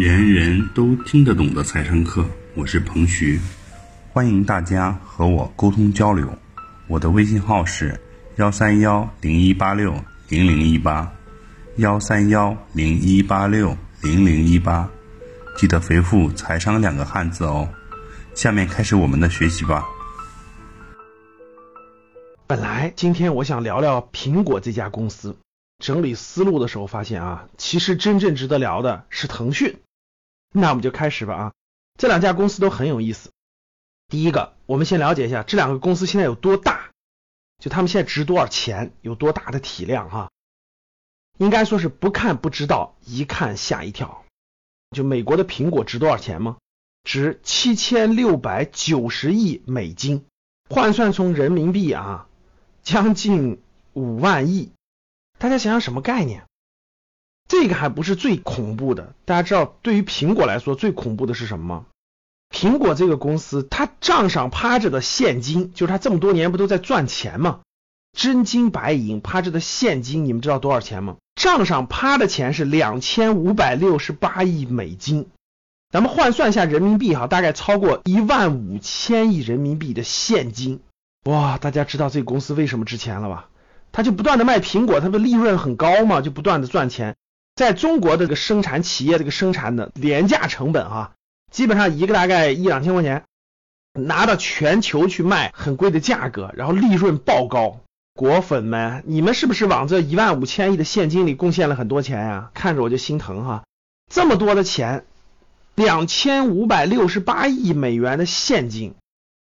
人人都听得懂的财商课，我是彭徐，欢迎大家和我沟通交流。我的微信号是幺三幺零一八六零零一八，幺三幺零一八六零零一八，记得回复“财商”两个汉字哦。下面开始我们的学习吧。本来今天我想聊聊苹果这家公司，整理思路的时候发现啊，其实真正值得聊的是腾讯。那我们就开始吧啊，这两家公司都很有意思。第一个，我们先了解一下这两个公司现在有多大，就他们现在值多少钱，有多大的体量哈。应该说是不看不知道，一看吓一跳。就美国的苹果值多少钱吗？值七千六百九十亿美金，换算成人民币啊，将近五万亿。大家想想什么概念？这个还不是最恐怖的，大家知道，对于苹果来说，最恐怖的是什么吗？苹果这个公司，它账上趴着的现金，就是它这么多年不都在赚钱吗？真金白银趴着的现金，你们知道多少钱吗？账上趴的钱是两千五百六十八亿美金，咱们换算一下人民币哈，大概超过一万五千亿人民币的现金。哇，大家知道这个公司为什么值钱了吧？它就不断的卖苹果，它的利润很高嘛，就不断的赚钱。在中国这个生产企业，这个生产的廉价成本啊，基本上一个大概一两千块钱，拿到全球去卖很贵的价格，然后利润爆高。果粉们，你们是不是往这一万五千亿的现金里贡献了很多钱呀？看着我就心疼哈，这么多的钱，两千五百六十八亿美元的现金。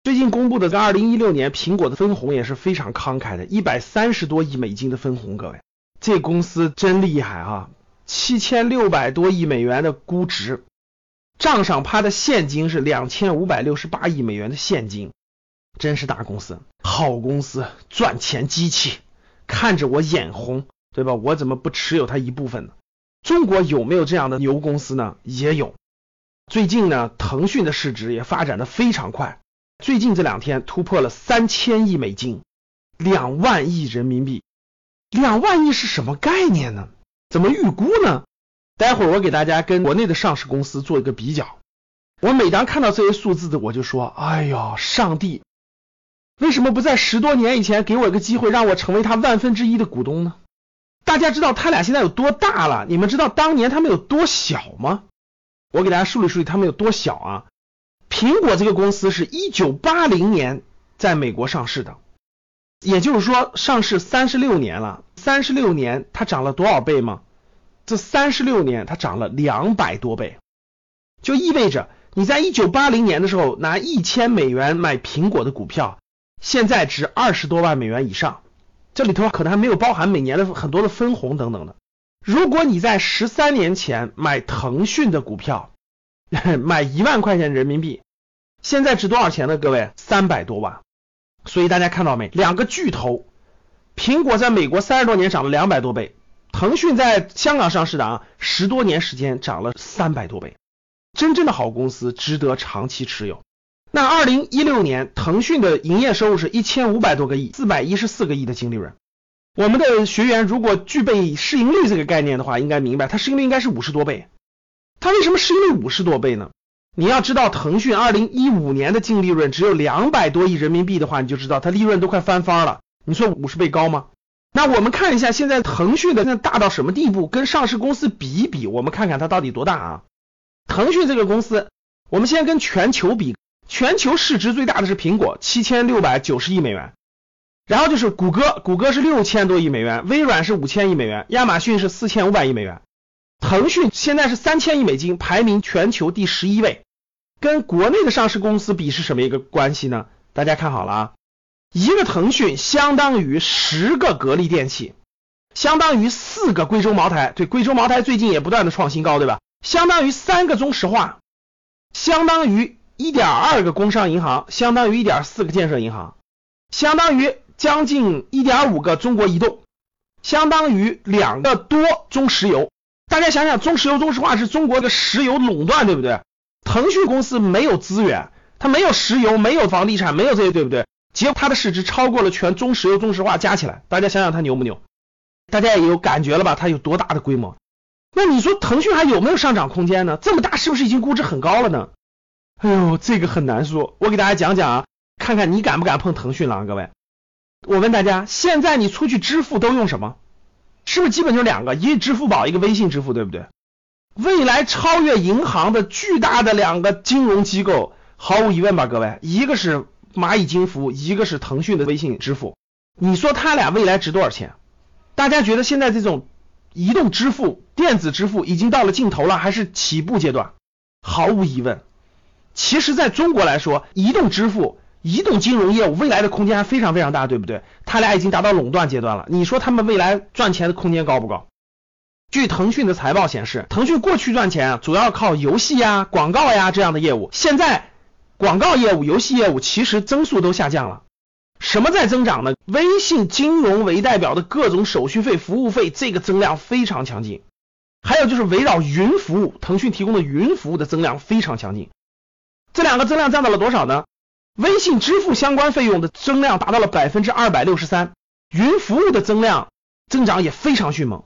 最近公布的在二零一六年苹果的分红也是非常慷慨的，一百三十多亿美金的分红，各位，这公司真厉害哈。七千六百多亿美元的估值，账上趴的现金是两千五百六十八亿美元的现金，真是大公司，好公司，赚钱机器，看着我眼红，对吧？我怎么不持有它一部分呢？中国有没有这样的牛公司呢？也有。最近呢，腾讯的市值也发展的非常快，最近这两天突破了三千亿美金，两万亿人民币，两万亿是什么概念呢？怎么预估呢？待会儿我给大家跟国内的上市公司做一个比较。我每当看到这些数字的，我就说：哎呦，上帝，为什么不在十多年以前给我一个机会，让我成为他万分之一的股东呢？大家知道他俩现在有多大了？你们知道当年他们有多小吗？我给大家梳理梳理他们有多小啊！苹果这个公司是一九八零年在美国上市的。也就是说，上市三十六年了，三十六年它涨了多少倍吗？这三十六年它涨了两百多倍，就意味着你在一九八零年的时候拿一千美元买苹果的股票，现在值二十多万美元以上，这里头可能还没有包含每年的很多的分红等等的。如果你在十三年前买腾讯的股票，买一万块钱人民币，现在值多少钱呢？各位，三百多万。所以大家看到没？两个巨头，苹果在美国三十多年涨了两百多倍，腾讯在香港上市的啊，十多年时间涨了三百多倍。真正的好公司值得长期持有。那二零一六年，腾讯的营业收入是一千五百多个亿，四百一十四个亿的净利润。我们的学员如果具备市盈率这个概念的话，应该明白它市盈率应该是五十多倍。它为什么市盈率五十多倍呢？你要知道，腾讯二零一五年的净利润只有两百多亿人民币的话，你就知道它利润都快翻番了。你说五十倍高吗？那我们看一下现在腾讯的现在大到什么地步？跟上市公司比一比，我们看看它到底多大啊？腾讯这个公司，我们先跟全球比，全球市值最大的是苹果，七千六百九十亿美元，然后就是谷歌，谷歌是六千多亿美元，微软是五千亿美元，亚马逊是四千五百亿美元。腾讯现在是三千亿美金，排名全球第十一位，跟国内的上市公司比是什么一个关系呢？大家看好了啊，一个腾讯相当于十个格力电器，相当于四个贵州茅台，对，贵州茅台最近也不断的创新高，对吧？相当于三个中石化，相当于一点二个工商银行，相当于一点四个建设银行，相当于将近一点五个中国移动，相当于两个多中石油。大家想想，中石油、中石化是中国的石油垄断，对不对？腾讯公司没有资源，它没有石油，没有房地产，没有这些，对不对？结果它的市值超过了全中石油、中石化加起来。大家想想它牛不牛？大家也有感觉了吧？它有多大的规模？那你说腾讯还有没有上涨空间呢？这么大是不是已经估值很高了呢？哎呦，这个很难说。我给大家讲讲啊，看看你敢不敢碰腾讯了啊，各位。我问大家，现在你出去支付都用什么？是不是基本就两个，一个支付宝，一个微信支付，对不对？未来超越银行的巨大的两个金融机构，毫无疑问吧，各位，一个是蚂蚁金服，一个是腾讯的微信支付。你说他俩未来值多少钱？大家觉得现在这种移动支付、电子支付已经到了尽头了，还是起步阶段？毫无疑问，其实在中国来说，移动支付、移动金融业务未来的空间还非常非常大，对不对？他俩已经达到垄断阶段了，你说他们未来赚钱的空间高不高？据腾讯的财报显示，腾讯过去赚钱主要靠游戏呀、广告呀这样的业务，现在广告业务、游戏业务其实增速都下降了。什么在增长呢？微信金融为代表的各种手续费、服务费，这个增量非常强劲。还有就是围绕云服务，腾讯提供的云服务的增量非常强劲。这两个增量占到了多少呢？微信支付相关费用的增量达到了百分之二百六十三，云服务的增量增长也非常迅猛。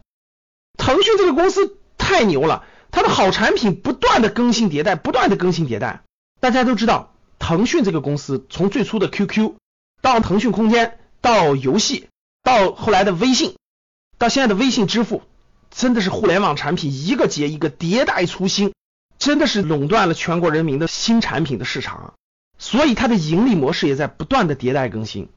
腾讯这个公司太牛了，它的好产品不断的更新迭代，不断的更新迭代。大家都知道，腾讯这个公司从最初的 QQ。到腾讯空间，到游戏，到后来的微信，到现在的微信支付，真的是互联网产品一个接一个迭代出新，真的是垄断了全国人民的新产品的市场，所以它的盈利模式也在不断的迭代更新。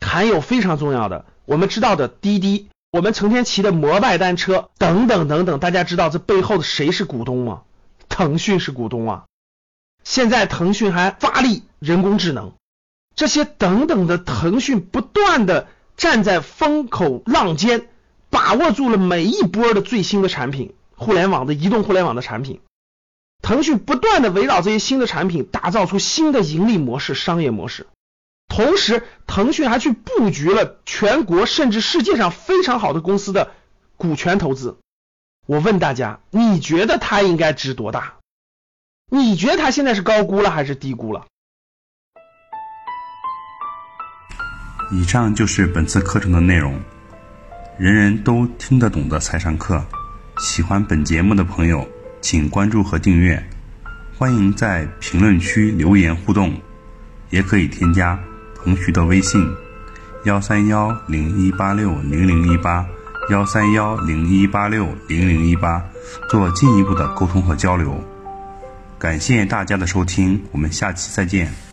还有非常重要的，我们知道的滴滴，我们成天骑的摩拜单车等等等等，大家知道这背后的谁是股东吗？腾讯是股东啊。现在腾讯还发力人工智能。这些等等的腾讯不断的站在风口浪尖，把握住了每一波的最新的产品，互联网的移动互联网的产品，腾讯不断的围绕这些新的产品打造出新的盈利模式、商业模式，同时腾讯还去布局了全国甚至世界上非常好的公司的股权投资。我问大家，你觉得它应该值多大？你觉得他现在是高估了还是低估了？以上就是本次课程的内容，人人都听得懂的财商课。喜欢本节目的朋友，请关注和订阅。欢迎在评论区留言互动，也可以添加彭徐的微信：幺三幺零一八六零零一八幺三幺零一八六零零一八，做进一步的沟通和交流。感谢大家的收听，我们下期再见。